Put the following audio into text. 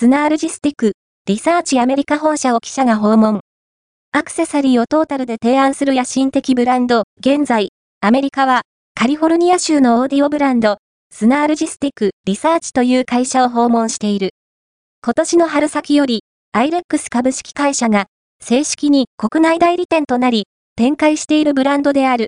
Synergistic Research アメリカ本社を記者が訪問。アクセサリーをトータルで提案する野心的ブランド、現在、アメリカは、カリフォルニア州のオーディオブランド、 Synergistic Research という会社を訪問している。今年の春先より、アイレックス株式会社が、正式に国内代理店となり、展開しているブランドである。